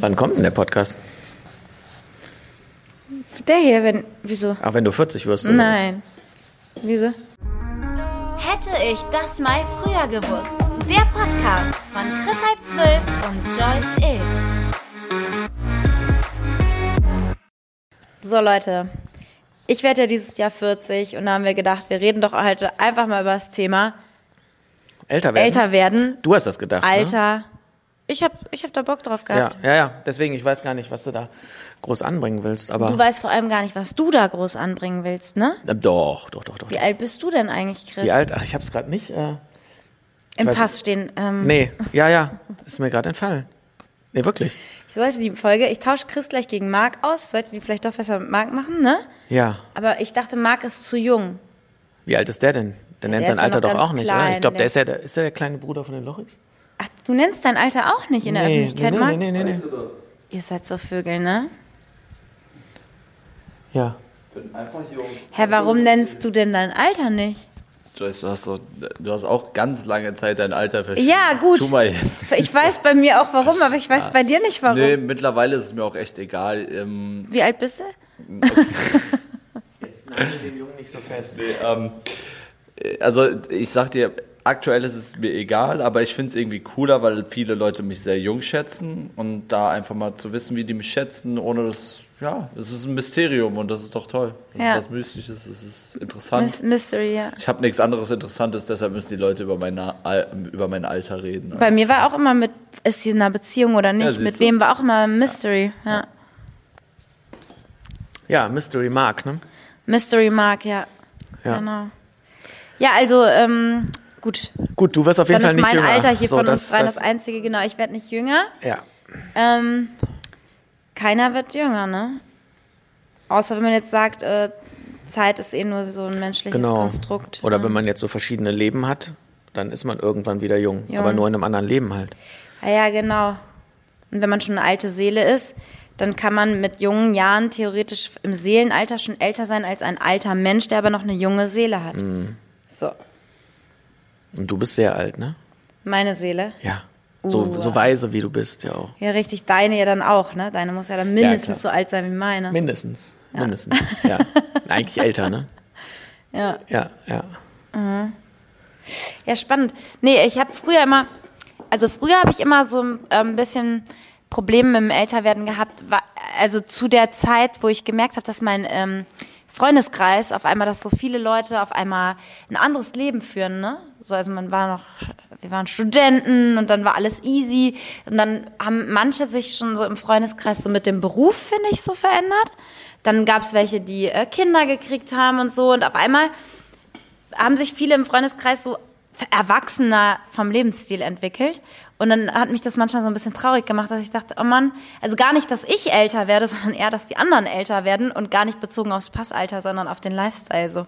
Wann kommt denn der Podcast? Der hier, wenn. Wieso? Auch wenn du 40 wirst. oder was? Nein. Wieso? Hätte ich das mal früher gewusst. Der Podcast von Chris halb zwölf und Joyce Ill. So, Leute. Ich werde ja dieses Jahr 40 und da haben wir gedacht, wir reden doch heute einfach mal über das Thema Älter werden. älter werden, Du hast das gedacht. Ne? Ich hab, ich hab da Bock drauf Ja, gehabt. ja, ja. Deswegen, ich weiß gar nicht, was du da groß anbringen willst. Aber Du weißt vor allem gar nicht, was du da groß anbringen willst, ne? Doch, doch, doch, doch. Wie alt bist du denn eigentlich, Chris? Wie alt? Ach, ich hab's gerade nicht. Äh, Im Pass stehen. Ähm, nee, ja, ja. Ist mir gerade entfallen. Nee, wirklich. Ich sollte die Folge, ich tausche Chris gleich gegen Marc aus, sollte die vielleicht doch besser mit Marc machen, ne? Ja. Aber ich dachte, Marc ist zu jung. Wie alt ist der denn? Der nennt der sein ja Alter doch auch nicht, oder? klein, Ich glaube, der ist ja der, ist der der kleine Bruder von den Lochis? Ach, du nennst dein Alter auch nicht in der nee, Öffentlichkeit, nee, Marc? nee, nee, nee, nee. Ihr seid so Vögel, ne? Ja. bin einfach jung. Hä, warum nennst du denn dein Alter nicht? Joyce, du hast, so, du hast auch ganz lange Zeit dein Alter verschwiegen. Ja, gut. Tu mal jetzt. Ich weiß bei mir auch warum, aber ich weiß bei dir nicht warum. Nee, mittlerweile ist es mir auch echt egal. Ähm, Wie alt bist du? Jetzt nagel den Jungen nicht so fest. nee, ähm, also ich sag dir, aktuell ist es mir egal, aber ich finde es irgendwie cooler, weil viele Leute mich sehr jung schätzen und da einfach mal zu wissen, wie die mich schätzen, ohne das, ja, es ist ein Mysterium und das ist doch toll. Das Ja. ist was Mystisches, es ist interessant. Mystery, ja. ich habe nichts anderes Interessantes, deshalb müssen die Leute über, meine, Al- über mein Alter reden. Bei mir war auch immer mit, ist sie in einer Beziehung oder nicht? siehst mit wem war auch immer Mystery, ja. Ja, Mystery Mark, ne? Mystery Mark, ja. Ja. Genau. Ja, also, ähm, gut. Gut, du wirst auf jeden Dann Fall ist nicht mein jünger. Alter hier so, von das, uns dreien das, das einzige, genau. Ich werde nicht jünger. Ja. Ähm, keiner wird jünger, ne? Außer wenn man jetzt sagt, äh, Zeit ist eh nur so ein menschliches Genau. Konstrukt. Oder ja. wenn man jetzt so verschiedene Leben hat, dann ist man irgendwann wieder jung. Jung. Aber nur in einem anderen Leben halt. Ja, ja, genau. Und wenn man schon eine alte Seele ist, dann kann man mit jungen Jahren theoretisch im Seelenalter schon älter sein als ein alter Mensch, der aber noch eine junge Seele hat. Mhm. So, Und du bist sehr alt, ne? meine Seele. Ja. So, Uh. so weise wie du bist, ja auch. Ja, richtig, deine ja dann auch, ne? Deine muss ja dann mindestens so klar. alt sein wie meine. Mindestens. Mindestens. Ja. Eigentlich älter, ne? Ja. Ja, ja. Ja, spannend. Nee, ich habe früher immer, also früher habe ich immer so ein ähm, bisschen Probleme mit dem Älterwerden gehabt. Also zu der Zeit, wo ich gemerkt habe, dass mein ähm, Freundeskreis auf einmal, dass so viele Leute auf einmal ein anderes Leben führen, ne? So, also man war noch, wir waren Studenten und dann war alles easy. Und dann haben manche sich schon so im Freundeskreis so mit dem Beruf, finde ich, so verändert. Dann gab es welche, die äh, Kinder gekriegt haben und so. Und auf einmal haben sich viele im Freundeskreis so erwachsener vom Lebensstil entwickelt. Und dann hat mich das manchmal so ein bisschen traurig gemacht, dass ich dachte, oh Mann, also gar nicht, dass ich älter werde, sondern eher, dass die anderen älter werden und gar nicht bezogen aufs Passalter, sondern auf den Lifestyle so.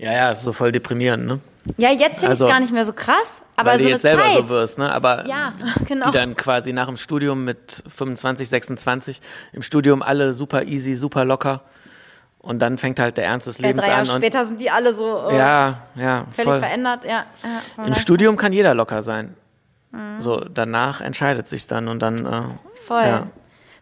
Ja, ja, ist so voll deprimierend, ne? Ja, jetzt finde Also, ich gar nicht mehr so krass, aber Weil so du jetzt selber Zeit. so wirst, ne? Aber Ja, genau. die dann quasi nach dem Studium mit 25, 26 im Studium alle super easy, super locker. Und dann fängt halt der Ernst des ja, Lebens drei Jahre an. Und, später sind die alle so äh, ja, ja, völlig voll. verändert. Ja, ja, Im. Studium kann jeder locker sein. Mhm. So, danach entscheidet sich's dann und dann, äh, Voll. Ja.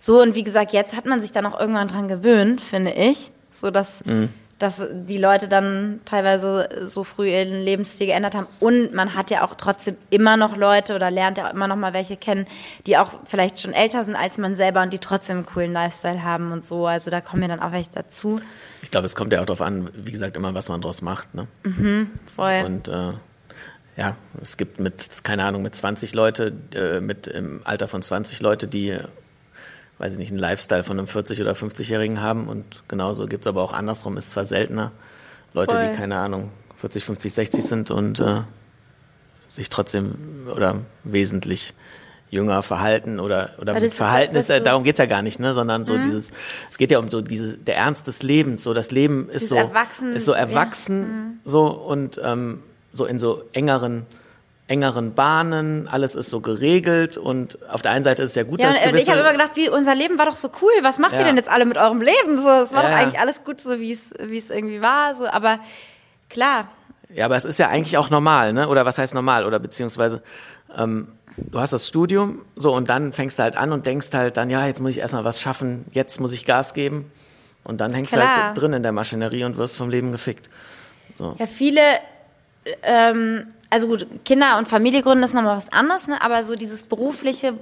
So, und wie gesagt, jetzt hat man sich dann auch irgendwann dran gewöhnt, finde ich. So, dass, Mhm. Dass die Leute dann teilweise so früh ihren Lebensstil geändert haben. Und man hat ja auch trotzdem immer noch Leute oder lernt ja auch immer noch mal welche kennen, die auch vielleicht schon älter sind als man selber und die trotzdem einen coolen Lifestyle haben und so. Also da kommen ja dann auch welche dazu. ich glaube, es kommt ja auch darauf an, wie gesagt, immer, was man draus macht, ne? Voll. Und äh, ja, es gibt mit, keine Ahnung, mit 20 Leute, äh, mit im Alter von 20 Leute, die, weiß ich nicht, einen Lifestyle von einem 40- oder 50-Jährigen haben. Und genauso gibt es aber auch andersrum, ist zwar seltener, Leute, Voll. die, keine Ahnung, 40, 50, 60 sind und äh, sich trotzdem oder wesentlich jünger verhalten oder, oder das- Verhalten ist, so- Mhm. darum geht's ja gar nicht, ne? sondern so dieses, es geht ja um so diese, der Ernst des Lebens, so das Leben ist Dieses so, Erwachsen- ist so ja. Mhm. erwachsen, so und ähm, so in so engeren, engeren Bahnen, alles ist so geregelt und auf der einen Seite ist es ja gut, Ja, dass und äh, ich gewisse, habe immer gedacht, wie unser Leben war doch so cool. Was macht Ja. ihr denn jetzt alle mit eurem Leben? So, es war Ja, doch eigentlich alles gut, so wie es wie es irgendwie war. So, aber klar, ja, aber es ist ja eigentlich auch normal, ne? Oder was heißt normal? Oder beziehungsweise ähm, du hast das Studium, so und dann fängst du halt an und denkst halt dann, ja, jetzt muss ich erstmal was schaffen, jetzt muss ich Gas geben. Und dann hängst du Klar. halt drin in der Maschinerie und wirst vom Leben gefickt. So. Ja, viele, ähm, also gut, Kinder und Familie gründen ist nochmal was anderes, ne? aber so dieses berufliche,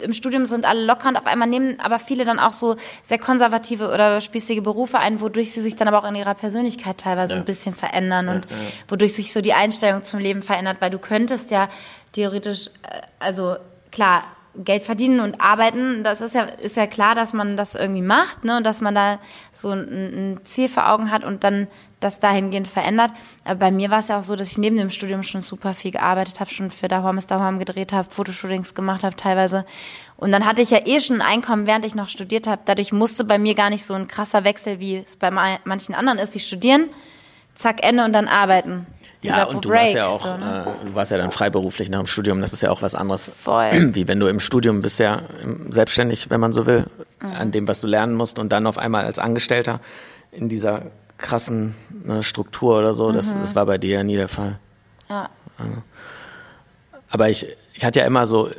im Studium sind alle locker und auf einmal nehmen aber viele dann auch so sehr konservative oder spießige Berufe ein, wodurch sie sich dann aber auch in ihrer Persönlichkeit teilweise Ja. ein bisschen verändern und wodurch sich so die Einstellung zum Leben verändert, weil du könntest ja theoretisch, äh, also klar, Geld verdienen und arbeiten, das ist ja, ist ja klar, dass man das irgendwie macht, ne, und dass man da so ein, ein Ziel vor Augen hat und dann das dahingehend verändert. Aber bei mir war es ja auch so, dass ich neben dem Studium schon super viel gearbeitet habe, schon für Dahorm ist Dahorm gedreht habe, Fotoshootings gemacht habe teilweise. Und dann hatte ich ja eh schon ein Einkommen, während ich noch studiert habe. Dadurch musste bei mir gar nicht so ein krasser Wechsel, wie es bei ma- manchen anderen ist. Die studieren, zack, Ende und dann arbeiten. Ja, und du warst ja auch, so, ne? äh, du warst ja dann freiberuflich nach dem Studium, das ist ja auch was anderes. Voll. Wie wenn du im Studium bist ja selbstständig, wenn man so will, Mhm. an dem, was du lernen musst und dann auf einmal als Angestellter in dieser krassen ne, Struktur oder so, das, das war bei dir ja nie der Fall. Mhm. Ja. Aber ich, ich hatte ja immer so,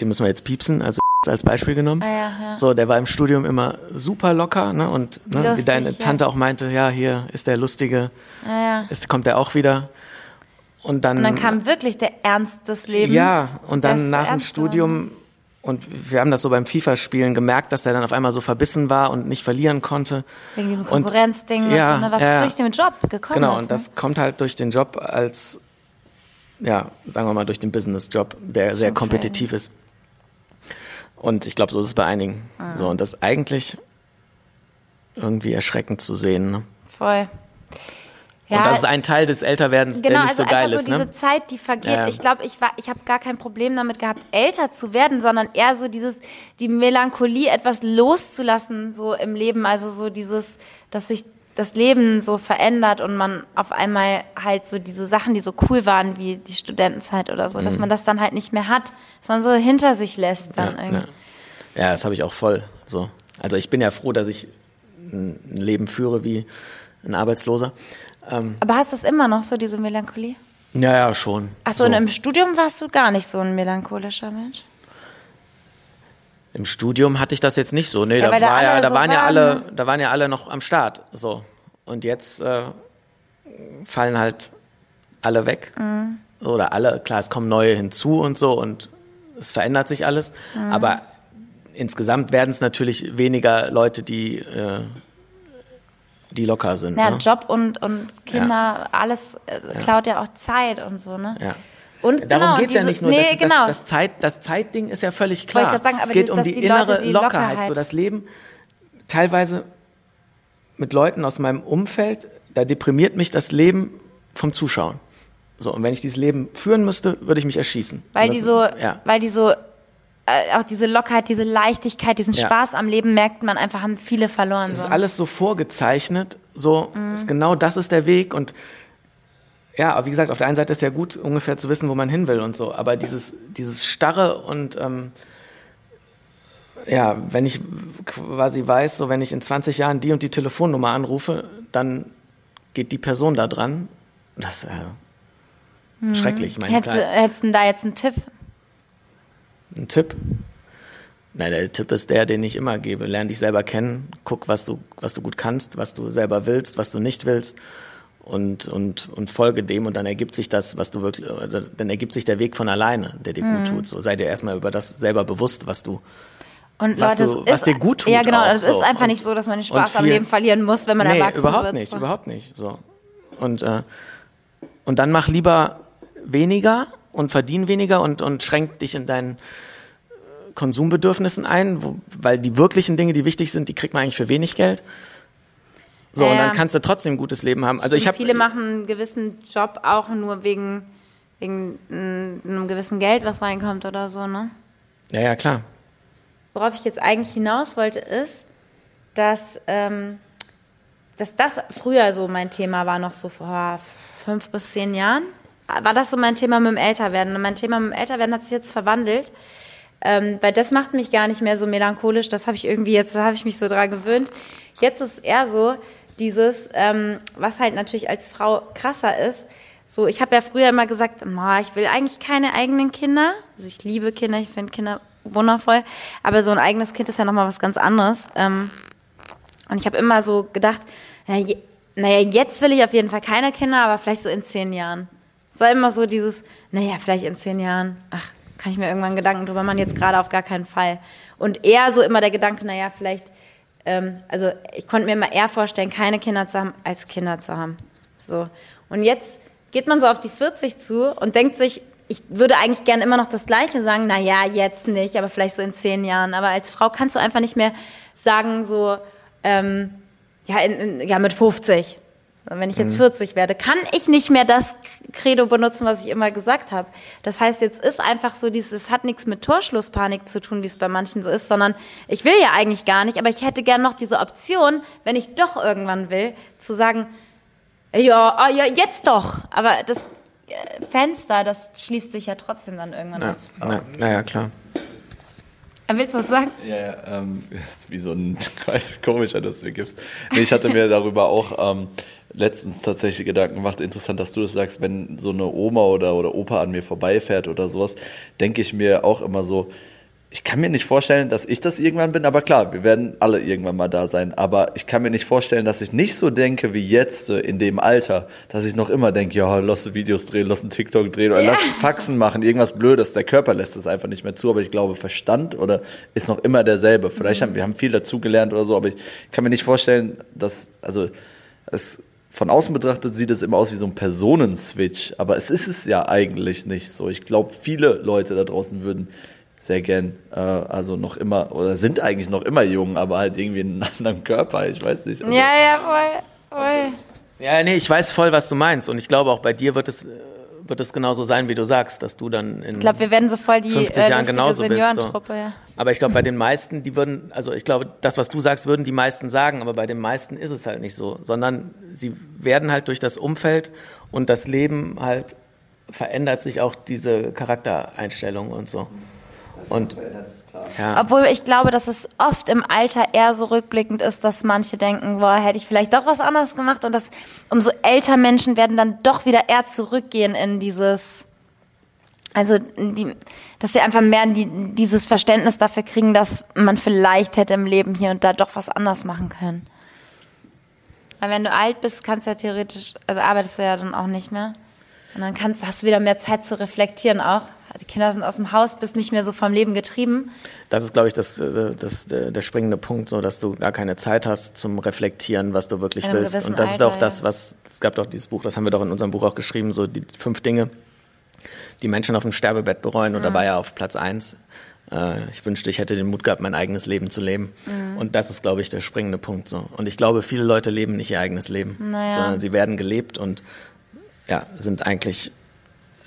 den müssen wir jetzt piepsen, also als Beispiel genommen. Ah, ja, ja. So, der war im Studium immer super locker, ne? Und ne, wie Lustig, deine ja. Tante auch meinte, ja, hier ist der Lustige, Ja, ja. ist, kommt der auch wieder. Und dann, Und dann kam wirklich der Ernst des Lebens. ja, und dann nach dem Studium, und wir haben das so beim FIFA-Spielen gemerkt, dass er dann auf einmal so verbissen war und nicht verlieren konnte. Wegen dem Konkurrenzding, ja, so, ne, was ja. durch den Job gekommen Genau, ist. und das kommt halt durch den Job als, ja, sagen wir mal, durch den Business-Job, der sehr Schon kompetitiv ist. Und ich glaube, so ist es bei einigen. Ah. So, und das ist eigentlich irgendwie erschreckend zu sehen. Ne? ne? Voll. Ja, und das ist ein Teil des Älterwerdens, genau, der nicht also so geil einfach ist. so diese Ne? Zeit, die vergeht. Ja. Ich glaube, ich war, ich habe gar kein Problem damit gehabt, älter zu werden, sondern eher so dieses, die Melancholie etwas loszulassen, so im Leben. Also so dieses, dass sich das Leben so verändert und man auf einmal halt so diese Sachen, die so cool waren, wie die Studentenzeit oder so, dass man das dann halt nicht mehr hat, dass man so hinter sich lässt dann Mhm. Ja, irgendwie. ja. ja, das habe ich auch voll. So. Also ich bin ja froh, dass ich ein Leben führe wie ein Arbeitsloser. Aber hast du das immer noch so, diese Melancholie? Ja, ja, schon. Ach so, und im Studium warst du gar nicht so ein melancholischer Mensch? Im Studium hatte ich das jetzt nicht so. Nee, Ja, da, war ja, da so waren ja waren, alle, ne? da waren ja alle noch am Start. So. Und jetzt äh, fallen halt alle weg. Mhm. Oder alle, klar, es kommen neue hinzu und so und es verändert sich alles. Mhm. Aber insgesamt werden es natürlich weniger Leute, die, äh, die locker sind. Ja, ne? Job und, und Kinder, alles äh, klaut ja auch Zeit und so, ne? Ja. Und Darum genau, geht's ja diese- nicht nur. Nee, das, genau. das, das, Zeit, das Zeitding ist ja völlig klar. Wollte ich sagen, es aber geht die- um die, die Leute innere die Lockerheit. Lockerheit- So das Leben teilweise mit Leuten aus meinem Umfeld, da deprimiert mich das Leben vom Zuschauen. So, und wenn ich dieses Leben führen müsste, würde ich mich erschießen. weil Und die das- so, Ja. weil die so, auch diese Lockerheit, diese Leichtigkeit, diesen Ja. Spaß am Leben merkt man einfach, haben viele verloren. Es So. ist alles so vorgezeichnet, so Mhm. ist genau das ist der Weg und ja, aber wie gesagt, auf der einen Seite ist ja gut, ungefähr zu wissen, wo man hin will und so, aber dieses, dieses Starre und ähm, ja, wenn ich quasi weiß, so wenn ich in 20 Jahren die und die Telefonnummer anrufe, dann geht die Person da dran. Das ist äh, schrecklich. Ich meine, Hättest, du- klar, hättest du da jetzt einen Tipp? Ein Tipp. Nein, der Tipp ist der, den ich immer gebe. Lern dich selber kennen, guck, was du, was du gut kannst, was du selber willst, was du nicht willst und, und, und folge dem und dann ergibt sich das, was du wirklich, dann ergibt sich der Weg von alleine, der dir Mhm. gut tut. So sei dir erstmal über das selber bewusst, was du, Und Was Leute, du- was dir gut tut Ja, genau, auch, es so. ist einfach Und- nicht so, dass man den Spaß und am viel- Leben verlieren muss, wenn man nee, erwachsen überhaupt wird. nicht, so. überhaupt nicht. So. Und, äh, und dann mach lieber weniger und verdien weniger und, und schränk dich in deinen äh, Konsumbedürfnissen ein, wo, weil die wirklichen Dinge, die wichtig sind, die kriegt man eigentlich für wenig Geld. So, Ja, und dann ja. kannst du trotzdem ein gutes Leben haben. Also ich habe Viele machen einen gewissen Job auch nur wegen, wegen mm, einem gewissen Geld, was reinkommt oder so, ne? Ja, ja, klar. Worauf ich jetzt eigentlich hinaus wollte, ist, dass, ähm, dass das früher so mein Thema war, noch so vor fünf bis zehn Jahren. War das so mein Thema mit dem Älterwerden? Und mein Thema mit dem Älterwerden hat sich jetzt verwandelt. Ähm, weil das macht mich gar nicht mehr so melancholisch. Das habe ich irgendwie jetzt, da habe ich mich so dran gewöhnt. Jetzt ist eher so dieses, ähm, was halt natürlich als Frau krasser ist, so, ich habe ja früher immer gesagt, ich will eigentlich keine eigenen Kinder. Also ich liebe Kinder, ich finde Kinder wundervoll, aber so ein eigenes Kind ist ja nochmal was ganz anderes. Ähm, und ich habe immer so gedacht, naja, naja, jetzt will ich auf jeden Fall keine Kinder, aber vielleicht so in zehn Jahren. Es war immer so dieses, naja, vielleicht in zehn Jahren, ach, kann ich mir irgendwann Gedanken drüber machen, jetzt gerade auf gar keinen Fall. Und eher so immer der Gedanke, naja, vielleicht, ähm, also ich konnte mir immer eher vorstellen, keine Kinder zu haben, als Kinder zu haben. So. Und jetzt geht man so auf die 40 zu und denkt sich, ich würde eigentlich gern immer noch das Gleiche sagen, naja, jetzt nicht, aber vielleicht so in zehn Jahren. Aber als Frau kannst du einfach nicht mehr sagen, so, ähm, ja, in, in, ja, mit 50. Wenn ich jetzt mhm. 40 werde, kann ich nicht mehr das Credo benutzen, was ich immer gesagt habe. Das heißt, jetzt ist einfach so dieses, es hat nichts mit Torschlusspanik zu tun, wie es bei manchen so ist, sondern ich will ja eigentlich gar nicht, aber ich hätte gern noch diese Option, wenn ich doch irgendwann will, zu sagen, ja, ah, ja, jetzt doch. Aber das äh, Fenster, das schließt sich ja trotzdem dann irgendwann ja, als. Naja, klar. Willst du was sagen? Ja, ja ähm, das ist wie so ein weiß, komischer, das du mir gibst. Nee, ich hatte mir darüber auch ähm, letztens tatsächlich Gedanken gemacht. Interessant, dass du das sagst, wenn so eine Oma oder, oder Opa an mir vorbeifährt oder sowas, denke ich mir auch immer so, ich kann mir nicht vorstellen, dass ich das irgendwann bin, aber klar, wir werden alle irgendwann mal da sein. Aber ich kann mir nicht vorstellen, dass ich nicht so denke wie jetzt in dem Alter, dass ich noch immer denke, ja, lass Videos drehen, lass einen TikTok drehen oder ja. lass Faxen machen, irgendwas Blödes. Der Körper lässt es einfach nicht mehr zu, aber ich glaube, Verstand oder ist noch immer derselbe. Vielleicht mhm. haben wir haben viel dazugelernt oder so, aber ich kann mir nicht vorstellen, dass, also, es, von außen betrachtet sieht es immer aus wie so ein Personenswitch, aber es ist es ja eigentlich nicht so. Ich glaube, viele Leute da draußen würden sehr gern, äh, also noch immer, oder sind eigentlich noch immer jung, aber halt irgendwie in einem anderen Körper, ich weiß nicht. Also, ja, ja, voll, voll. Ja, nee, ich weiß voll, was du meinst und ich glaube auch bei dir wird es wird es genauso sein, wie du sagst, dass du dann in Ich glaube, wir werden so voll die 50 äh, Jahren genauso bist. So. Ja. Aber ich glaube, bei den meisten, die würden, also ich glaube, das, was du sagst, würden die meisten sagen, aber bei den meisten ist es halt nicht so, sondern sie werden halt durch das Umfeld und das Leben halt verändert sich auch diese Charaktereinstellung und so. Und, ja. Obwohl ich glaube, dass es oft im Alter eher so rückblickend ist, dass manche denken, boah, hätte ich vielleicht doch was anderes gemacht und dass umso älter Menschen werden dann doch wieder eher zurückgehen in dieses, also die, dass sie einfach mehr die, dieses Verständnis dafür kriegen, dass man vielleicht hätte im Leben hier und da doch was anders machen können. Weil wenn du alt bist, kannst du ja theoretisch, also arbeitest du ja dann auch nicht mehr. Und dann kannst, hast du wieder mehr Zeit zu reflektieren auch die Kinder sind aus dem Haus, bist nicht mehr so vom Leben getrieben. Das ist, glaube ich, das, äh, das, der springende Punkt, so dass du gar keine Zeit hast zum Reflektieren, was du wirklich willst. Und das Alter, ist auch das, was, es gab doch dieses Buch, das haben wir doch in unserem Buch auch geschrieben, so die fünf Dinge, die Menschen auf dem Sterbebett bereuen. Und mhm. da war ja auf Platz eins. Äh, ich wünschte, ich hätte den Mut gehabt, mein eigenes Leben zu leben. Mhm. Und das ist, glaube ich, der springende Punkt. So. Und ich glaube, viele Leute leben nicht ihr eigenes Leben, naja. sondern sie werden gelebt und ja, sind eigentlich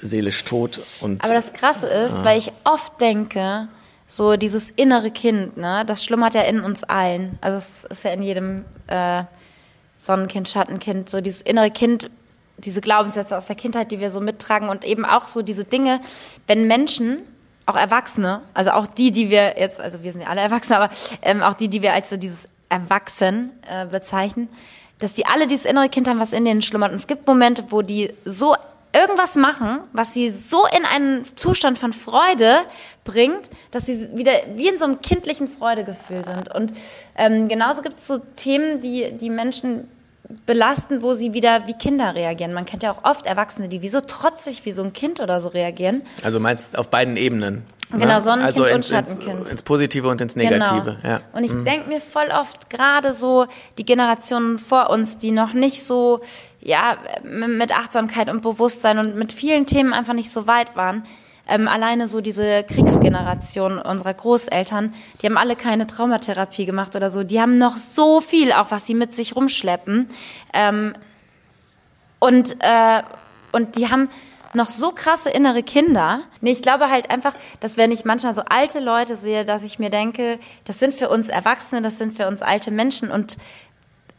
seelisch tot. Und, Aber das Krasse ist, ah. weil ich oft denke, so dieses innere Kind, ne, das schlummert ja in uns allen. Also es ist ja in jedem äh, Sonnenkind, Schattenkind, so dieses innere Kind, diese Glaubenssätze aus der Kindheit, die wir so mittragen und eben auch so diese Dinge, wenn Menschen, auch Erwachsene, also auch die, die wir jetzt, also wir sind ja alle Erwachsene, aber ähm, auch die, die wir als so dieses Erwachsen äh, bezeichnen, dass die alle dieses innere Kind haben, was in denen schlummert. Und es gibt Momente, wo die so irgendwas machen, was sie so in einen Zustand von Freude bringt, dass sie wieder wie in so einem kindlichen Freudegefühl sind. Und ähm, genauso gibt es so Themen, die die Menschen belasten, wo sie wieder wie Kinder reagieren. Man kennt ja auch oft Erwachsene, die wie so trotzig wie so ein Kind oder so reagieren. Also meinst auf beiden Ebenen? Genau, ne? Sonnenkind also ins, und Schattenkind. Ins, ins, Positive und ins Negative. Genau. Ja. Und ich mhm. denke mir voll oft gerade so die Generationen vor uns, die noch nicht so ja mit Achtsamkeit und Bewusstsein und mit vielen Themen einfach nicht so weit waren. Ähm, alleine so diese Kriegsgeneration unserer Großeltern, die haben alle keine Traumatherapie gemacht oder so. Die haben noch so viel, auch was sie mit sich rumschleppen. Ähm, und, äh, und die haben noch so krasse innere Kinder. Nee, ich glaube halt einfach, dass wenn ich manchmal so alte Leute sehe, dass ich mir denke, das sind für uns Erwachsene, das sind für uns alte Menschen und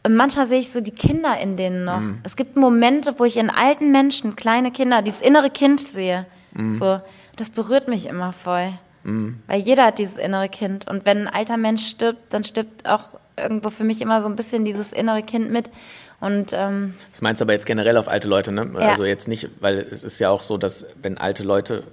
manchmal sehe ich so die Kinder in denen noch. Mhm. Es gibt Momente, wo ich in alten Menschen, kleine Kinder, dieses innere Kind sehe. Mhm. So, das berührt mich immer voll. Mhm. Weil jeder hat dieses innere Kind. Und wenn ein alter Mensch stirbt, dann stirbt auch irgendwo für mich immer so ein bisschen dieses innere Kind mit. Und ähm, Das meinst du aber jetzt generell auf alte Leute, ne? Ja. Also jetzt nicht, weil es ist ja auch so, dass wenn alte Leute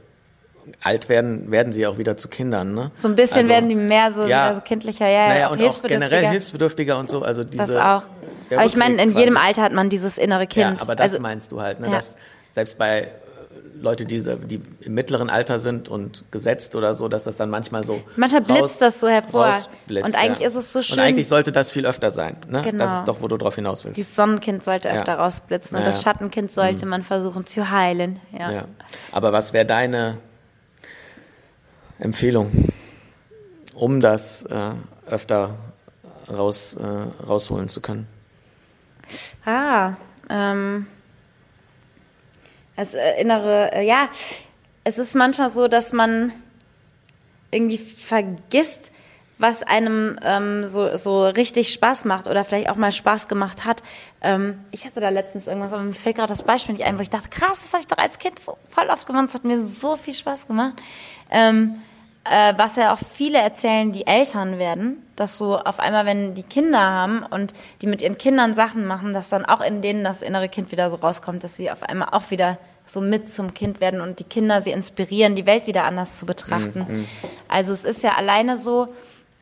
alt werden, werden sie auch wieder zu Kindern, ne? so ein bisschen Also, werden die mehr so, ja. mehr so kindlicher, ja, Naja, auch und auch generell hilfsbedürftiger. hilfsbedürftiger und so. Also diese, Das auch. Aber ich meine, in Rückweg jedem quasi. Alter hat man dieses innere Kind. Ja, aber das also, meinst du halt, ne? Ja. Dass selbst bei Leute, die, die im mittleren Alter sind und gesetzt oder so, dass das dann manchmal so Manchmal blitzt das so hervor. Und eigentlich ja. ist es so schön. Und eigentlich sollte das viel öfter sein, ne? Genau. Das ist doch, wo du drauf hinaus willst. Dieses Sonnenkind sollte Ja. öfter rausblitzen und Ja, das ja. Schattenkind sollte man versuchen zu heilen. Ja. Ja. Aber was wäre deine Empfehlung, um das äh, öfter raus, äh, rausholen zu können? Ah, ähm, als äh, innere, äh, ja, es ist manchmal so, dass man irgendwie vergisst, was einem ähm, so, so richtig Spaß macht oder vielleicht auch mal Spaß gemacht hat. Ähm, ich hatte da letztens irgendwas, aber mir fällt gerade das Beispiel nicht ein, wo ich dachte, krass, das habe ich doch als Kind so voll oft gemacht, das hat mir so viel Spaß gemacht. Ähm, äh, was ja auch viele erzählen, die Eltern werden, dass so auf einmal, wenn die Kinder haben und die mit ihren Kindern Sachen machen, dass dann auch in denen das innere Kind wieder so rauskommt, dass sie auf einmal auch wieder so mit zum Kind werden und die Kinder sie inspirieren, die Welt wieder anders zu betrachten. Also es ist ja alleine so,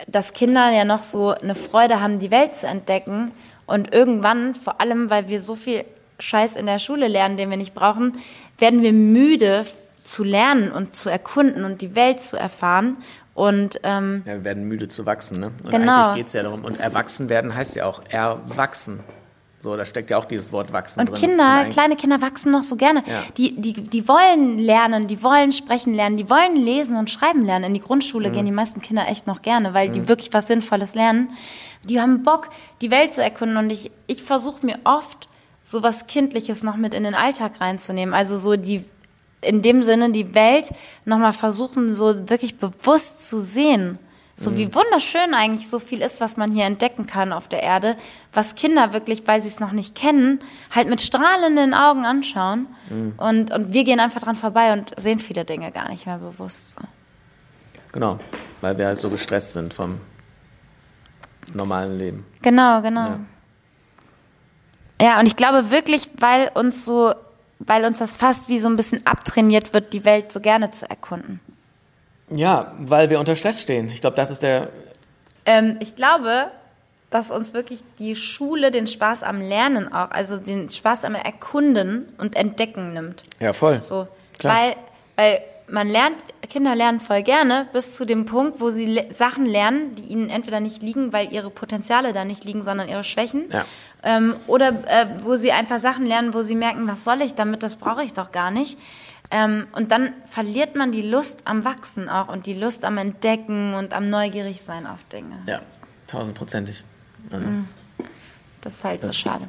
dass Kinder ja noch so eine Freude haben, die Welt zu entdecken und irgendwann, vor allem, weil wir so viel Scheiß in der Schule lernen, den wir nicht brauchen, werden wir müde zu lernen und zu erkunden und die Welt zu erfahren. Und ähm, Ja, wir werden müde zu wachsen, ne? Und Genau. eigentlich geht es ja darum. Und erwachsen werden heißt ja auch erwachsen. So, da steckt ja auch dieses Wort wachsen Und drin. Kinder, eigentlich- kleine Kinder wachsen noch so gerne. Ja. Die, die, die wollen lernen, die wollen sprechen lernen, die wollen lesen und schreiben lernen. In die Mhm. Grundschule gehen die meisten Kinder echt noch gerne, weil die wirklich was Sinnvolles lernen. Die haben Bock, die Welt zu erkunden. Und ich, ich versuche mir oft so was Kindliches noch mit in den Alltag reinzunehmen. Also so die, in dem Sinne die Welt nochmal versuchen, so wirklich bewusst zu sehen. So Mhm. wie wunderschön eigentlich so viel ist, was man hier entdecken kann auf der Erde, was Kinder wirklich, weil sie es noch nicht kennen, halt mit strahlenden Augen anschauen. Mhm. Und, und wir gehen einfach dran vorbei und sehen viele Dinge gar nicht mehr bewusst. So. Genau, weil wir halt so gestresst sind vom normalen Leben. Genau, genau. Ja. Ja. und ich glaube wirklich, weil uns so, weil uns das fast wie so ein bisschen abtrainiert wird, die Welt so gerne zu erkunden. Ja, weil wir unter Stress stehen. Ich glaube, das ist der. Ähm, ich glaube, dass uns wirklich die Schule den Spaß am Lernen auch, also den Spaß am Erkunden und Entdecken nimmt. Ja, voll. So, Klar. weil, weil man lernt, Kinder lernen voll gerne bis zu dem Punkt, wo sie le Sachen lernen, die ihnen entweder nicht liegen, weil ihre Potenziale da nicht liegen, sondern ihre Schwächen. Ja. Ähm, oder äh, wo sie einfach Sachen lernen, wo sie merken, was soll ich damit, das brauche ich doch gar nicht. Ähm, und dann verliert man die Lust am Wachsen auch und die Lust am Entdecken und am neugierig sein auf Dinge. Ja, tausendprozentig. Also, Das ist halt so Das- schade.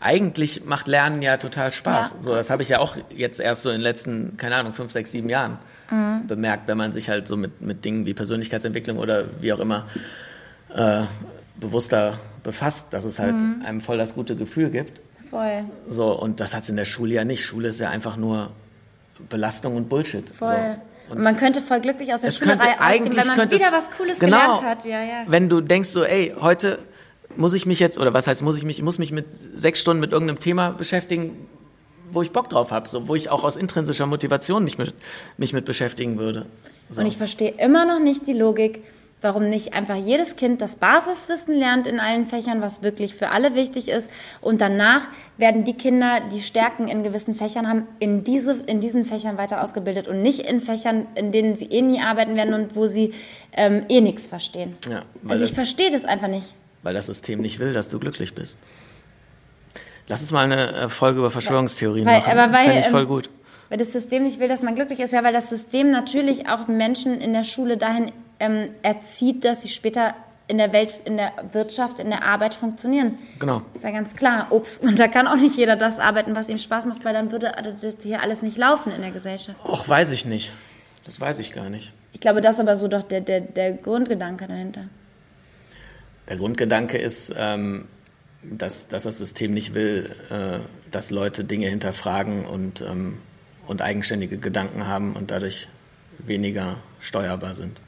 Eigentlich macht Lernen ja total Spaß. Ja. So, das habe ich ja auch jetzt erst so in den letzten, keine Ahnung, fünf, sechs, sieben Jahren Mhm. bemerkt, wenn man sich halt so mit, mit Dingen wie Persönlichkeitsentwicklung oder wie auch immer äh, bewusster befasst, dass es halt Mhm. einem voll das gute Gefühl gibt. Voll. So, und das hat es in der Schule ja nicht. Schule ist ja einfach nur Belastung und Bullshit. Voll. So. Und man könnte voll glücklich aus der Schule könnte wenn man wieder was Cooles genau, gelernt hat. Ja, ja. Wenn du denkst so, ey, heute muss ich mich jetzt, oder was heißt muss ich mich, ich muss mich mit sechs Stunden mit irgendeinem Thema beschäftigen, wo ich Bock drauf habe, so, wo ich auch aus intrinsischer Motivation mich mit, mich mit beschäftigen würde. So. Und ich verstehe immer noch nicht die Logik, warum nicht einfach jedes Kind das Basiswissen lernt in allen Fächern, was wirklich für alle wichtig ist. Und danach werden die Kinder, die Stärken in gewissen Fächern haben, in, diese, in diesen Fächern weiter ausgebildet und nicht in Fächern, in denen sie eh nie arbeiten werden und wo sie ähm, eh nichts verstehen. Ja, also ich verstehe das einfach nicht. Weil das System nicht will, dass du glücklich bist. Lass uns mal eine äh, Folge über Verschwörungstheorien Weil- machen. aber das weil, fände ich voll ähm, gut. Weil das System nicht will, dass man glücklich ist. Ja, weil das System natürlich auch Menschen in der Schule dahin ähm, erzieht, dass sie später in der Welt, in der Wirtschaft, in der Arbeit funktionieren. Genau. Ist ja ganz klar. Obst. Und da kann auch nicht jeder das arbeiten, was ihm Spaß macht, weil dann würde das hier alles nicht laufen in der Gesellschaft. Och, weiß ich nicht. Das weiß ich gar nicht. Ich glaube, das ist aber so doch der, der, der Grundgedanke dahinter. Der Grundgedanke ist, ähm, dass, dass das System nicht will, äh, dass Leute Dinge hinterfragen und, ähm, und eigenständige Gedanken haben und dadurch weniger steuerbar sind.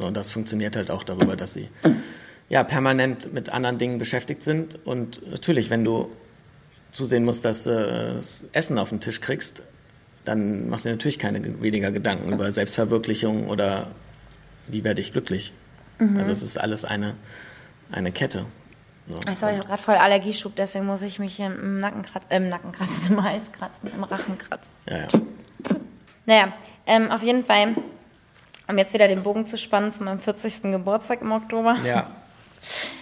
So, und das funktioniert halt auch darüber, dass sie ja, permanent mit anderen Dingen beschäftigt sind. Und natürlich, wenn du zusehen musst, dass du äh, das Essen auf den Tisch kriegst, dann machst du dir natürlich keine weniger Gedanken über Selbstverwirklichung oder wie werde ich glücklich. Also es ist alles eine, eine Kette. So. Sorry, ich habe gerade voll Allergieschub, deswegen muss ich mich hier im Nacken kratzen, äh, im Nacken kratzen, im Hals kratzen, im Rachen kratzen. Ja, ja. Naja, ähm, auf jeden Fall, um jetzt wieder den Bogen zu spannen zu meinem 40. Geburtstag im Oktober, ja.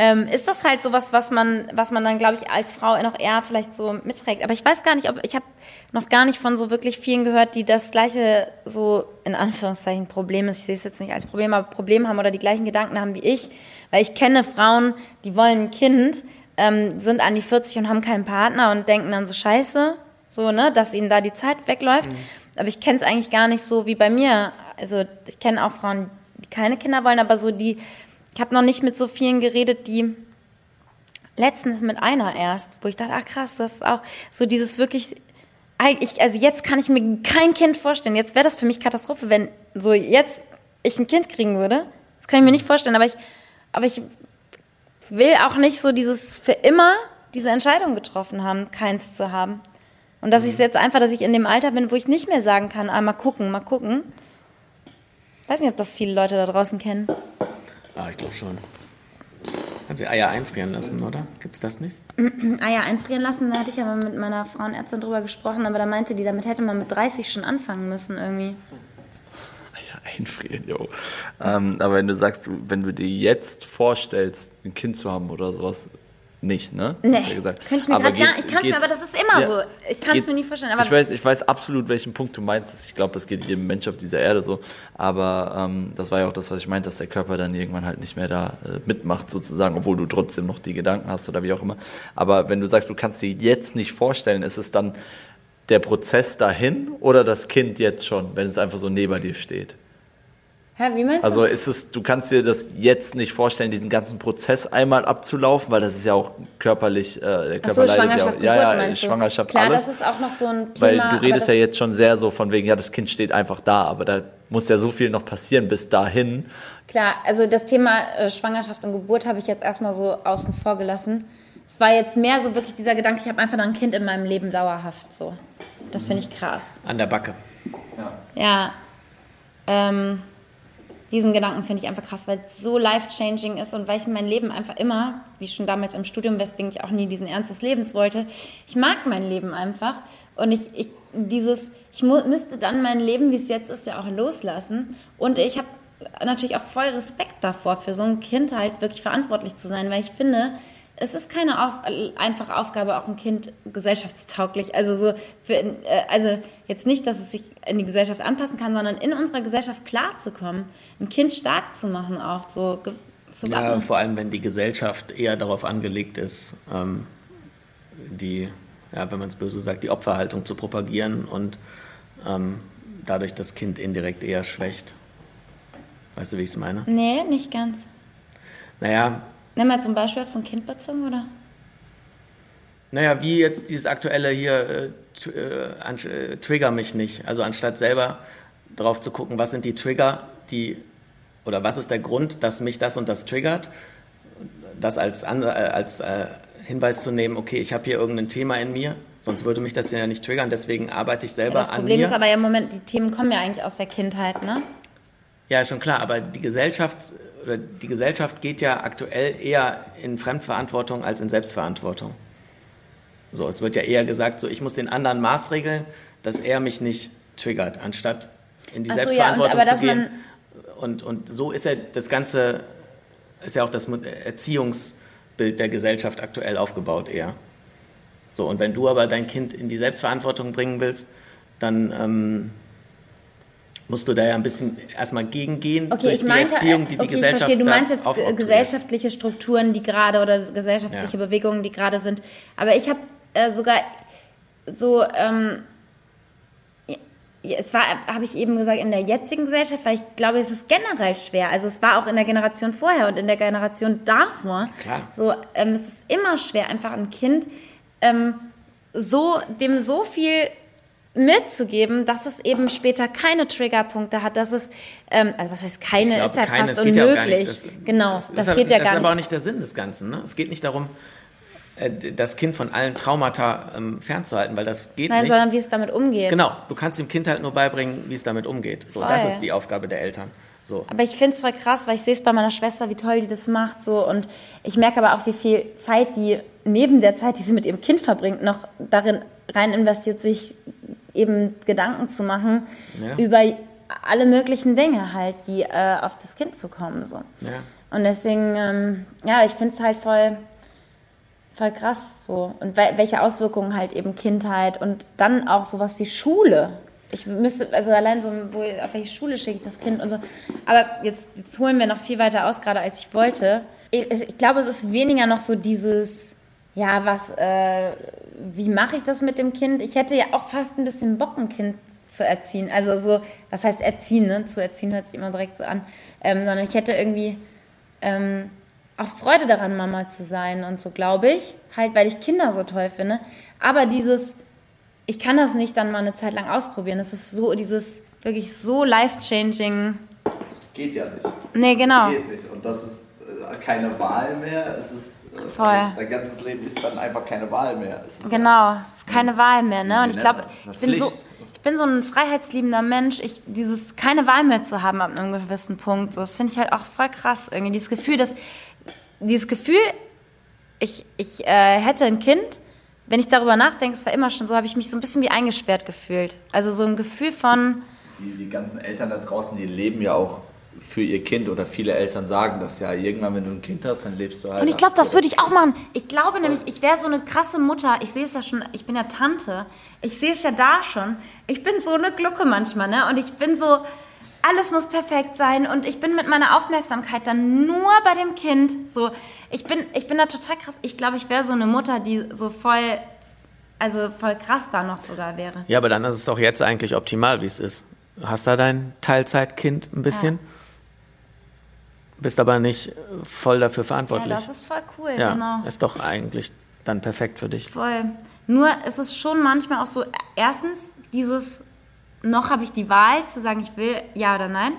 ähm, ist das halt sowas, was man, was man dann, glaube ich, als Frau noch eher vielleicht so mitträgt. Aber ich weiß gar nicht, ob ich habe noch gar nicht von so wirklich vielen gehört, die das gleiche so in Anführungszeichen Problem ist. Ich sehe es jetzt nicht als Problem, aber Problem haben oder die gleichen Gedanken haben wie ich. Weil ich kenne Frauen, die wollen ein Kind, ähm, sind an die 40 und haben keinen Partner und denken dann so Scheiße, so ne, dass ihnen da die Zeit wegläuft. Aber ich kenne es eigentlich gar nicht so wie bei mir. Also ich kenne auch Frauen, die keine Kinder wollen, aber so die ich habe noch nicht mit so vielen geredet, die letztens mit einer erst, wo ich dachte, ach krass, das ist auch so dieses wirklich, ich, also jetzt kann ich mir kein Kind vorstellen. Jetzt wäre das für mich Katastrophe, wenn so jetzt ich ein Kind kriegen würde. Das kann ich mir nicht vorstellen, aber ich, aber ich will auch nicht so dieses für immer diese Entscheidung getroffen haben, keins zu haben. Und dass ich jetzt einfach, dass ich in dem Alter bin, wo ich nicht mehr sagen kann, ah, mal gucken, mal gucken. Weiß nicht, ob das viele Leute da draußen kennen. Ah, ich glaube schon. Kannst du Eier einfrieren lassen, oder? Gibt's das nicht? Eier einfrieren lassen, da hatte ich ja mal mit meiner Frauenärztin drüber gesprochen, aber da meinte die, damit hätte man mit 30 schon anfangen müssen irgendwie. Ja, einfrieren, jo. Ähm, aber wenn du sagst, wenn du dir jetzt vorstellst, ein Kind zu haben oder sowas, nicht, ne? Nee, Hast ja gesagt. könnte ich mir Aber gerade gar ich kann es mir, aber das ist immer Ja. so. Ich kann es mir nicht vorstellen. Aber ich, weiß, ich weiß absolut, welchen Punkt du meinst. Ich glaube, das geht jedem Mensch auf dieser Erde so. Aber ähm, das war ja auch das, was ich meinte, dass der Körper dann irgendwann halt nicht mehr da äh, mitmacht, sozusagen, obwohl du trotzdem noch die Gedanken hast oder wie auch immer. Aber wenn du sagst, du kannst dir jetzt nicht vorstellen, ist es dann der Prozess dahin oder das Kind jetzt schon, wenn es einfach so neben dir steht? Hä, wie meinst Also du? ist es, du kannst dir das jetzt nicht vorstellen, diesen ganzen Prozess einmal abzulaufen, weil das ist ja auch körperlich, äh, der Körper leidet Schwangerschaft, ja, auch, ja, ja? Schwangerschaft, Klar, alles. das ist auch noch so ein Thema. Weil du redest ja jetzt schon sehr so von wegen, ja, das Kind steht einfach da, aber da muss ja so viel noch passieren bis dahin. Klar, also das Thema äh, Schwangerschaft und Geburt habe ich jetzt erstmal so außen vor gelassen. Es war jetzt mehr so wirklich dieser Gedanke, ich habe einfach noch ein Kind in meinem Leben dauerhaft so. Das finde ich krass. An der Backe. Ja. Ähm, diesen Gedanken finde ich einfach krass, weil es so life-changing ist und weil ich mein Leben einfach immer, wie schon damals im Studium, weswegen ich auch nie diesen Ernst des Lebens wollte, ich mag mein Leben einfach und ich, ich dieses, ich müsste dann mein Leben, wie es jetzt ist, ja auch loslassen und ich habe natürlich auch voll Respekt davor, für so ein Kind halt wirklich verantwortlich zu sein, weil ich finde, es ist keine auf, einfache Aufgabe, auch ein Kind gesellschaftstauglich, also so, für, äh, also jetzt nicht, dass es sich in die Gesellschaft anpassen kann, sondern in unserer Gesellschaft klarzukommen, ein Kind stark zu machen, auch so zu Ja, vor allem, wenn die Gesellschaft eher darauf angelegt ist, ähm, die, ja, wenn man es böse sagt, die Opferhaltung zu propagieren und ähm, dadurch das Kind indirekt eher schwächt. Weißt du, wie ich es meine? Nee, nicht ganz. Naja, Nimm mal zum Beispiel auf so ein Kind bezogen, oder? Naja, wie jetzt dieses aktuelle hier, äh, äh, äh, trigger mich nicht. Also anstatt selber drauf zu gucken, was sind die Trigger, die, oder was ist der Grund, dass mich das und das triggert, das als, äh, als äh, Hinweis zu nehmen, okay, ich habe hier irgendein Thema in mir, sonst würde mich das ja nicht triggern, deswegen arbeite ich selber Das an Problem mir. ist aber ja im Moment, die Themen kommen ja eigentlich aus der Kindheit, ne? Ja, ist schon klar, aber die Gesellschaft, die Gesellschaft geht ja aktuell eher in Fremdverantwortung als in Selbstverantwortung. So, es wird ja eher gesagt, so ich muss den anderen maßregeln, dass er mich nicht triggert, anstatt in die so, ja, und- Selbstverantwortung zu gehen. Und, und so ist ja das Ganze, ist ja auch das Erziehungsbild der Gesellschaft aktuell aufgebaut eher. So, und wenn du aber dein Kind in die Selbstverantwortung bringen willst, dann ähm, musst du da ja ein bisschen erstmal gegengehen Okay, durch die meinte, Erziehung, die okay, die Gesellschaft ich verstehe, du meinst jetzt äh, gesellschaftliche Strukturen, die gerade oder gesellschaftliche Ja. Bewegungen, die gerade sind. Aber ich habe äh, sogar so, ähm, es war, habe ich eben gesagt, in der jetzigen Gesellschaft, weil ich glaube, es ist generell schwer. Also es war auch in der Generation vorher und in der Generation davor. Klar. So, ähm, es ist immer schwer, einfach ein Kind ähm, so, dem so viel mitzugeben, dass es eben später keine Triggerpunkte hat, dass es, ähm, also was heißt keine, glaube, ist ja keine, fast ja unmöglich. nicht. Das, genau, das, das, ist, geht ja das gar ist aber auch nicht. nicht der Sinn des Ganzen. Ne? Es geht nicht darum, äh, das Kind von allen Traumata ähm, fernzuhalten, weil das geht Nein, nicht. sondern wie es damit umgeht. Genau, du kannst dem Kind halt nur beibringen, wie es damit umgeht. So, das Voll. ist die Aufgabe der Eltern. So. Aber ich finde es voll krass, weil ich sehe es bei meiner Schwester, wie toll die das macht. So. Und ich merke aber auch, wie viel Zeit die neben der Zeit, die sie mit ihrem Kind verbringt, noch darin rein investiert, sich eben Gedanken zu machen Ja. über alle möglichen Dinge halt, die äh, auf das Kind zu kommen. So. Ja. Und deswegen, ähm, ja, ich finde es halt voll, voll krass so. Und wel welche Auswirkungen halt eben Kindheit und dann auch sowas wie Schule. Ich müsste, also allein so, wo, auf welche Schule schicke ich das Kind und so. Aber jetzt, jetzt holen wir noch viel weiter aus, gerade als ich wollte. Ich, ich glaube, es ist weniger noch so dieses, ja, was, äh, wie mache ich das mit dem Kind? Ich hätte ja auch fast ein bisschen Bock, ein Kind zu erziehen. Also so, was heißt erziehen, ne? Zu erziehen hört sich immer direkt so an. Ähm, sondern ich hätte irgendwie ähm, auch Freude daran, Mama zu sein und so, glaube ich. Halt, weil ich Kinder so toll finde. Aber dieses, ich kann das nicht dann mal eine Zeit lang ausprobieren. Das ist so, dieses wirklich so life-changing. Das geht ja nicht. Nee, genau. Geht nicht. Und das ist äh, keine Wahl mehr. Es ist, Voll. Dein ganzes Leben ist dann einfach keine Wahl mehr. Es Genau, es ist keine Wahl mehr, ne? Und ich glaube, ich bin so, ich bin so ein freiheitsliebender Mensch. Ich, dieses keine Wahl mehr zu haben ab einem gewissen Punkt, so, das finde ich halt auch voll krass irgendwie. Dieses Gefühl, dass, dieses Gefühl, ich, ich äh, hätte ein Kind, wenn ich darüber nachdenke, es war immer schon so, habe ich mich so ein bisschen wie eingesperrt gefühlt. Also so ein Gefühl von, die, die ganzen Eltern da draußen, die leben ja auch für ihr Kind oder viele Eltern sagen das ja. Irgendwann, wenn du ein Kind hast, dann lebst du halt. Und ich glaube, das so. würde ich auch machen. Ich glaube nämlich, ich wäre so eine krasse Mutter. Ich sehe es ja schon, ich bin ja Tante. Ich sehe es ja da schon. Ich bin so eine Glucke manchmal, ne? Und ich bin so, alles muss perfekt sein. Und ich bin mit meiner Aufmerksamkeit dann nur bei dem Kind. So, ich bin, ich bin da total krass. Ich glaube, ich wäre so eine Mutter, die so voll, also voll krass da noch sogar wäre. Ja, aber dann ist es doch jetzt eigentlich optimal, wie es ist. Du hast da dein Teilzeitkind ein bisschen, bist aber nicht voll dafür Ja, verantwortlich. das ist voll cool, Ja, genau. ist doch eigentlich dann perfekt für dich. Voll. Nur ist es schon manchmal auch so, erstens, dieses, noch habe ich die Wahl zu sagen, ich will ja oder nein.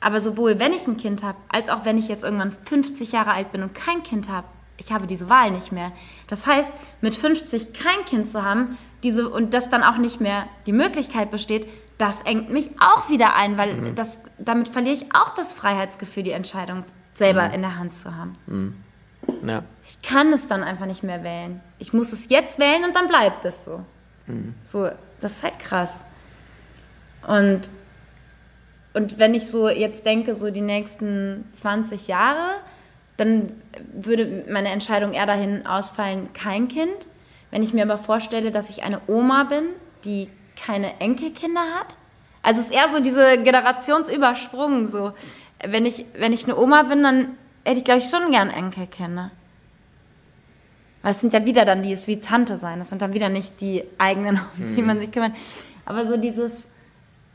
Aber sowohl wenn ich ein Kind habe, als auch wenn ich jetzt irgendwann 50 Jahre alt bin und kein Kind habe, ich habe diese Wahl nicht mehr. Das heißt, mit 50 kein Kind zu haben diese, und das dann auch nicht mehr die Möglichkeit besteht, das engt mich auch wieder ein, weil das, damit verliere ich auch das Freiheitsgefühl, die Entscheidung selber in der Hand zu haben. Ja. Ich kann es dann einfach nicht mehr wählen. Ich muss es jetzt wählen und dann bleibt es so. So, das ist halt krass. Und, und wenn ich so jetzt denke, so die nächsten 20 Jahre, dann würde meine Entscheidung eher dahin ausfallen, kein Kind. Wenn ich mir aber vorstelle, dass ich eine Oma bin, die keine Enkelkinder hat, also es ist eher so diese Generationsübersprung so. Wenn ich, wenn ich eine Oma bin, dann hätte ich, glaube ich, schon gern Enkelkinder. Weil es sind ja wieder dann die, es wie Tante sein. Das sind dann wieder nicht die eigenen, um die man sich kümmert. Aber so dieses,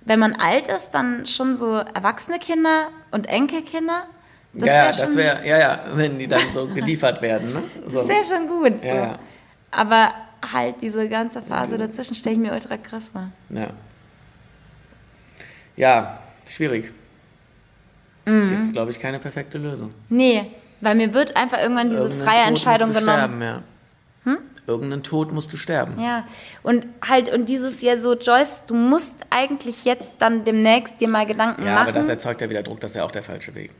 wenn man alt ist, dann schon so erwachsene Kinder und Enkelkinder. Das ja, ja, wär das wäre, ja, ja, wenn die dann so geliefert werden. Ne? So. Das wäre schon gut. So. Ja, ja. Aber halt diese ganze Phase dazwischen stelle ich mir ultra krass vor. Ja. Ja, schwierig. Mhm. Gibt es, glaube ich, keine perfekte Lösung. Nee, weil mir wird einfach irgendwann diese Irgendeinen freie Tod Entscheidung musst du genommen. Sterben, ja. Irgendeinen Tod musst du sterben. Ja, und halt, und dieses ja so, Joyce, du musst eigentlich jetzt dann demnächst dir mal Gedanken Ja, machen. aber das erzeugt ja wieder Druck, das ist ja auch der falsche Weg.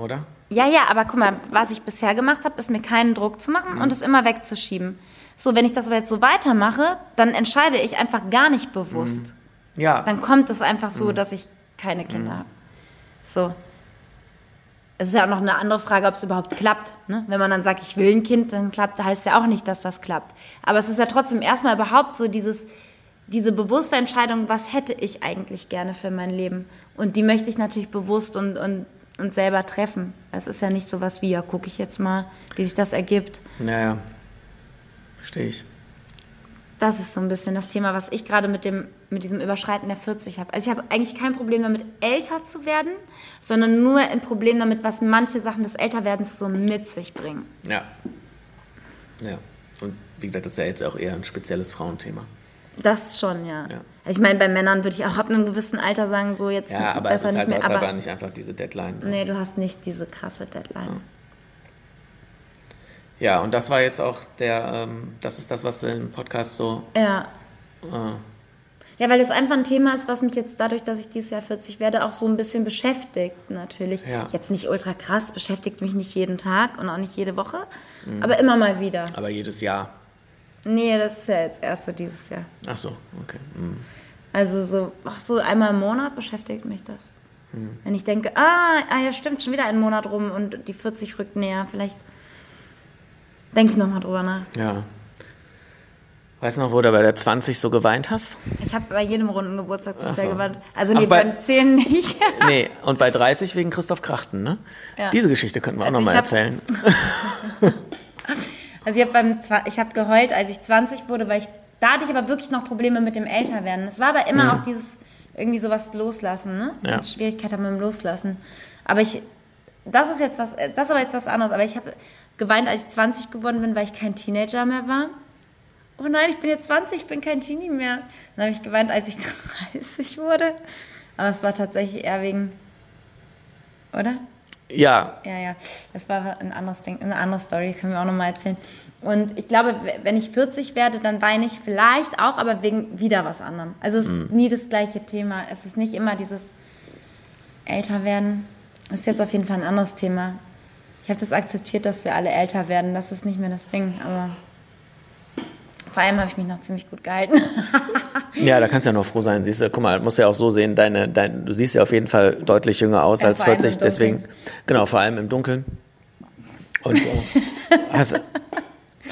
Oder? Ja, ja, aber guck mal, was ich bisher gemacht habe, ist mir keinen Druck zu machen und es immer wegzuschieben. So, wenn ich das aber jetzt so weitermache, dann entscheide ich einfach gar nicht bewusst. Ja. Dann kommt es einfach so, dass ich keine Kinder habe. So. Es ist ja auch noch eine andere Frage, ob es überhaupt klappt. Ne? Wenn man dann sagt, ich will ein Kind, dann klappt, heißt ja auch nicht, dass das klappt. Aber es ist ja trotzdem erstmal überhaupt so dieses, diese bewusste Entscheidung, was hätte ich eigentlich gerne für mein Leben? Und die möchte ich natürlich bewusst und, und, und selber treffen. Es ist ja nicht so was wie, ja, gucke ich jetzt mal, wie sich das ergibt. Naja. Verstehe ich. Das ist so ein bisschen das Thema, was ich gerade mit, dem, mit diesem Überschreiten der 40 habe. Also ich habe eigentlich kein Problem damit, älter zu werden, sondern nur ein Problem damit, was manche Sachen des Älterwerdens so mit sich bringen. Ja. Ja. Und wie gesagt, das ist ja jetzt auch eher ein spezielles Frauenthema. Das schon, ja. Ja. Also ich meine, bei Männern würde ich auch ab einem gewissen Alter sagen, so jetzt Ja, aber es besser ist halt, nicht du hast mehr. aber nicht einfach diese Deadline. nee, du hast nicht diese krasse Deadline. Ja, und das war jetzt auch der, ähm, das ist das, was im Podcast so. Ja. Ah. Ja, weil das einfach ein Thema ist, was mich jetzt dadurch, dass ich dieses Jahr 40 werde, auch so ein bisschen beschäftigt, natürlich. Ja. Jetzt nicht ultra krass, beschäftigt mich nicht jeden Tag und auch nicht jede Woche, Mhm. aber immer mal wieder. Aber jedes Jahr. Nee, das ist ja jetzt erst so dieses Jahr. Ach so, okay. Hm. Also so, ach so einmal im Monat beschäftigt mich das. Hm. Wenn ich denke, ah, ah, ja stimmt, schon wieder ein Monat rum und die 40 rückt näher, vielleicht denke ich nochmal drüber nach. Ja. Weißt du noch, wo du bei der 20 so geweint hast? Ich habe bei jedem runden Geburtstag bisher so. gewandt. Also Ach, nee, bei- beim 10 nicht. Nee, und bei 30 wegen Christoph Krachten, ne? Ja. Diese Geschichte könnten wir auch Also nochmal ich hab- erzählen. Also ich habe beim Zwa- ich habe geheult, als ich 20 wurde, weil ich da hatte ich aber wirklich noch Probleme mit dem Älterwerden. Es war aber immer auch dieses irgendwie sowas loslassen, ne? Mhm. Ja. Schwierigkeit haben mit dem Loslassen. Aber ich das ist jetzt was äh, das ist aber jetzt was anderes, aber ich habe geweint, als ich 20 geworden bin, weil ich kein Teenager mehr war. Oh nein, ich bin jetzt 20, ich bin kein Teenie mehr. Dann habe ich geweint, als ich 30 wurde. Aber es war tatsächlich eher wegen oder? Ja, Ja, ja, das war ein anderes Ding, eine andere Story, können wir auch nochmal erzählen. Und ich glaube, wenn ich 40 werde, dann weine ich vielleicht auch, aber wegen wieder was anderem. Also es ist nie das gleiche Thema. Es ist nicht immer dieses Älterwerden. Das ist jetzt auf jeden Fall ein anderes Thema. Ich habe das akzeptiert, dass wir alle älter werden. Das ist nicht mehr das Ding, aber vor allem habe ich mich noch ziemlich gut gehalten. ja, da kannst du ja noch froh sein. Siehst du, guck mal, musst ja auch so sehen, deine, dein, du siehst ja auf jeden Fall deutlich jünger aus Ja, als vor allem im 40, deswegen, genau, vor allem im Dunkeln. Und äh, hast,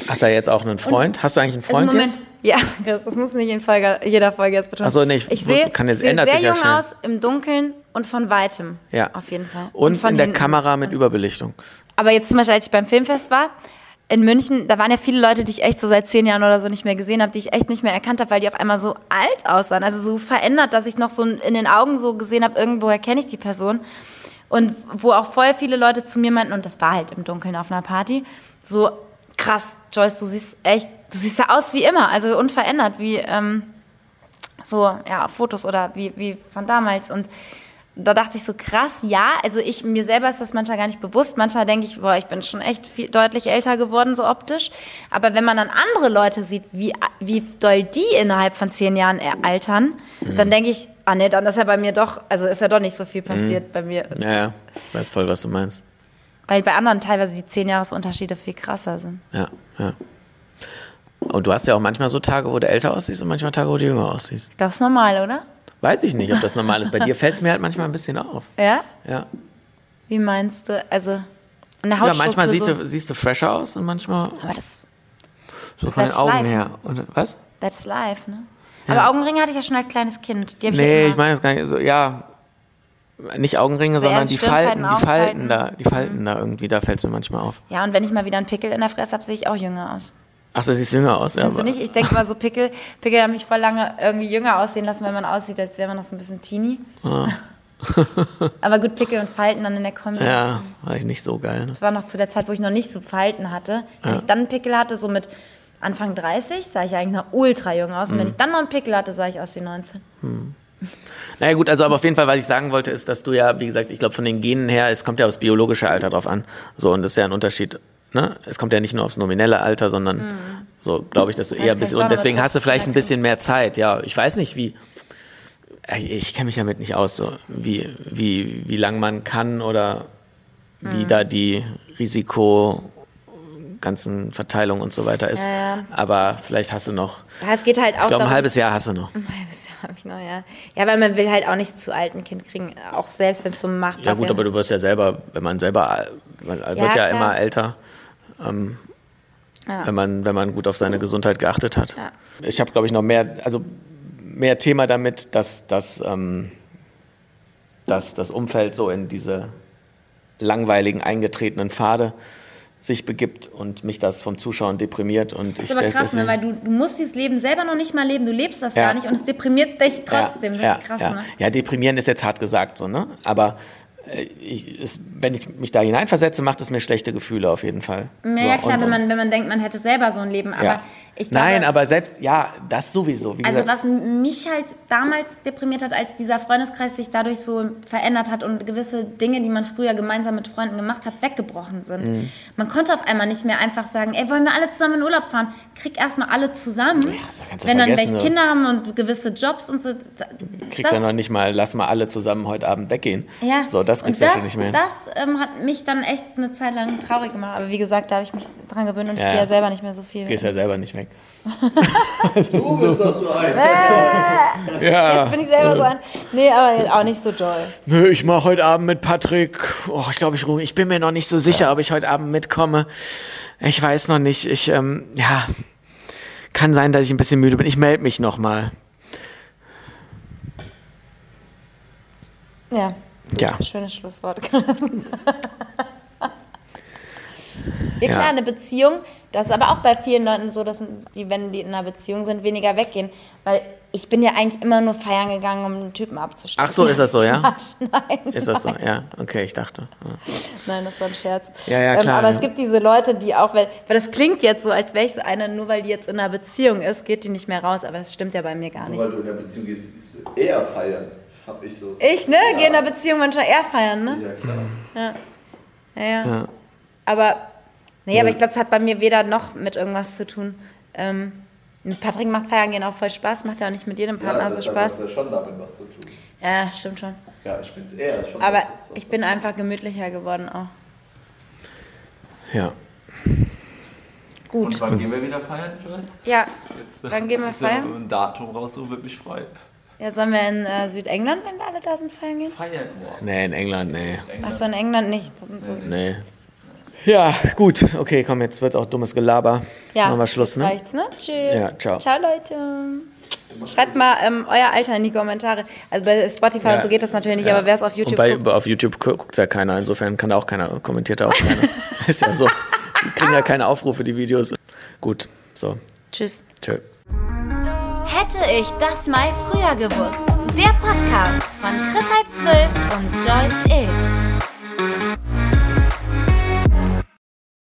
hast du ja jetzt auch einen Freund? hast du eigentlich einen Freund also jetzt? Ja, das muss nicht in Folge, jeder Folge jetzt betonen. Ach so, nee, ich ich sehe, ändert sehr ja jung schnell. aus, im Dunkeln und von Weitem. Ja. Auf jeden Fall. Und, von in der. Kamera mit Überbelichtung. Aber jetzt zum Beispiel, als ich beim Filmfest war, in München, da waren ja viele Leute, die ich echt so seit zehn Jahren oder so nicht mehr gesehen habe, die ich echt nicht mehr erkannt habe, weil die auf einmal so alt aussahen. Also so verändert, dass ich noch so in den Augen so gesehen habe, irgendwoher kenne ich die Person. Und wo auch voll viele Leute zu mir meinten, und das war halt im Dunkeln auf einer Party, so krass, Joyce, du siehst echt, du siehst ja aus wie immer, also unverändert, wie ähm, so, ja, Fotos oder wie, wie von damals. Und da dachte ich so, krass, ja, also ich, mir selber ist das manchmal gar nicht bewusst. Manchmal denke ich, boah, ich bin schon echt viel, deutlich älter geworden, so optisch. Aber wenn man dann andere Leute sieht, wie, wie doll die innerhalb von zehn Jahren er- altern, dann denke ich, ah nee, dann ist ja bei mir doch, also ist ja doch nicht so viel passiert bei mir. Ja, ja, ich weiß voll, was du meinst. Weil bei anderen teilweise die zehn Jahresunterschiede viel krasser sind. Ja, ja. Und du hast ja auch manchmal so Tage, wo du älter aussiehst und manchmal Tage, wo du jünger aussiehst. Das ist normal, oder? Weiß ich nicht, ob das normal ist. Bei dir fällt es mir halt manchmal ein bisschen auf. Ja? Ja. Wie meinst du? Also, eine Ja, Hautstruktur manchmal siehst so, du, siehst du fresher aus und manchmal Aber das, so von den Augen life. her. Und, was? that's life, ne? Aber Augenringe hatte ich ja schon als kleines Kind. Die ich Nee, ja immer. ich meine das gar nicht so, ja, nicht Augenringe, So sondern die Falten, die Falten da, die Falten da irgendwie, da fällt es mir manchmal auf. Ja, und wenn ich mal wieder einen Pickel in der Fresse habe, sehe ich auch jünger aus. Ach, so siehst jünger aus, ja. Kennst du nicht? Ich denke mal so, Pickel, Pickel haben mich voll lange irgendwie jünger aussehen lassen, wenn man aussieht, als wäre man noch so ein bisschen teeny. Aber gut, Pickel und Falten dann in der Kombi. Ah. Ja, war ich nicht so geil. Ne? Das war noch zu der Zeit, wo ich noch nicht so Falten hatte. Wenn ich dann einen Pickel hatte, so mit Anfang 30, sah ich eigentlich noch ultra jung aus. Mhm. Und wenn ich dann noch einen Pickel hatte, sah ich aus wie 19. Naja gut, also aber auf jeden Fall, was ich sagen wollte, ist, dass du ja, wie gesagt, ich glaube von den Genen her, es kommt ja aufs biologische Alter drauf an. So, und das ist ja ein Unterschied. Ne? Es kommt ja nicht nur aufs nominelle Alter, sondern so, glaube ich, dass du eher ein bisschen, und deswegen hast du vielleicht ein 40 bisschen mehr Zeit. Ja, ich weiß nicht, wie, äh, ich kenne mich damit nicht aus, so, wie, wie, wie lang man kann oder wie Hm. da die Risiko, ganzen Verteilung und so weiter ist. Ja, ja. Aber vielleicht hast du noch, Ja, es geht halt auch ich glaube, ein halbes Jahr hast du noch. Ein halbes Jahr habe ich noch, ja. Ja, weil man will halt auch nicht zu alt ein Kind kriegen, auch selbst wenn es so machbar Ja gut, wäre. aber du wirst ja selber, wenn man selber, man wird ja klar. immer älter, ähm, Ja. wenn, man, wenn man gut auf seine Gesundheit geachtet hat. Ja. Ich habe, glaube ich, noch mehr, also mehr Thema damit, dass, dass, ähm, dass das Umfeld so in diese langweiligen, eingetretenen Pfade sich begibt und mich das vom Zuschauen deprimiert. Und ich Das ist aber des- krass, ne? weil du, du musst dieses Leben selber noch nicht mal leben, du lebst das Ja. gar nicht und es deprimiert dich trotzdem. Ja, das ist krass, ja. ne? Ja, deprimieren ist jetzt hart gesagt, so, ne? Aber ich, es, wenn ich mich da hineinversetze, macht es mir schlechte Gefühle auf jeden Fall. Ja, So, klar, und- wenn man, wenn man denkt, man hätte selber so ein Leben. Aber ja. Ich glaube, Nein, aber selbst, ja, das sowieso. Wie Also gesagt, was mich halt damals deprimiert hat, als dieser Freundeskreis sich dadurch so verändert hat und gewisse Dinge, die man früher gemeinsam mit Freunden gemacht hat, weggebrochen sind. Mhm. Man konnte auf einmal nicht mehr einfach sagen, ey, wollen wir alle zusammen in Urlaub fahren? Krieg erstmal alle zusammen. das kannst du Wenn dann welche. Kinder haben und gewisse Jobs und so. kriegst das- ja noch nicht mal, lass mal alle zusammen heute Abend weggehen. Ja. So, das kriegst du ja schon nicht mehr. Das ähm, hat mich dann echt eine Zeit lang traurig gemacht. Aber wie gesagt, da habe ich mich dran gewöhnt und ich Ja, gehe ja. ja selber nicht mehr so viel. Gehst ja selber nicht weg. Du bist doch so ein. Ja. Jetzt bin ich selber so ein. Nee, aber auch nicht so doll. Nö, ich mache heute Abend mit Patrick. Oh, ich glaube, ich ruhe. Ich bin mir noch nicht so sicher, ob ich heute Abend mitkomme. Ich weiß noch nicht. Ich, ähm, ja, kann sein, dass ich ein bisschen müde bin. Ich melde mich noch mal. Ja. Ja. Schönes Schlusswort. ja, Ja. klar, eine Beziehung, das ist aber auch bei vielen Leuten so, dass die, wenn die in einer Beziehung sind, weniger weggehen. Weil ich bin ja eigentlich immer nur feiern gegangen, um einen Typen abzuschlagen. Ach so, ist das so, ja? Nein, Ist das so? Ja, okay, ich dachte. Ja. nein, das war ein Scherz. Ja, ja, Ähm, klar, aber ja. es gibt diese Leute, die auch, weil, weil das klingt jetzt so, als wäre ich so eine, nur weil die jetzt in einer Beziehung ist, geht die nicht mehr raus. Aber das stimmt ja bei mir gar nicht. Weil du in der Beziehung gehst, gehst du eher feiern. Hab ich so. Ich, ne? Ja. Gehe in einer Beziehung manchmal eher feiern, ne? Ja, klar. Ja, ja. Ja. Aber, nee, aber ich glaube, es hat bei mir weder noch mit irgendwas zu tun. Ähm, mit Patrick macht Feiern gehen auch voll Spaß, macht ja auch nicht mit jedem Partner ja, so das Spaß. hat ja schon damit was zu tun. Ja, stimmt schon. Ja, ich finde eher schon. Aber das was ich bin einfach gemütlicher geworden auch. ja. Gut. Und wann gehen wir wieder feiern, Joyce? Ja, Jetzt, Wann gehen wir feiern? Ein Datum raussuchen, würde mich freuen. jetzt sollen wir in äh, Südengland, wenn wir alle da sind, feiern gehen? Feiern morgen. Nee, in England, nee. Achso, in England nicht. Das sind so, Nee. Ja, gut. Okay, komm, jetzt wird's auch dummes Gelaber. ja, Machen wir Schluss, ne? reicht's, ne? Tschüss. Ja, ciao. Ciao, Leute. Schreibt mal ähm, euer Alter in die Kommentare. Also bei Spotify Ja. und so geht das natürlich nicht, aber wer es auf YouTube Und bei, guckt, auf YouTube gu- guckt's ja keiner, insofern kann da auch keiner, kommentiert da auch keiner. Ist ja so. Die kriegen ja keine Aufrufe, die Videos. Gut, so, tschüss. tschö. Hätte ich das mal früher gewusst. Der Podcast von Chris halb zwölf und Joyce Ill.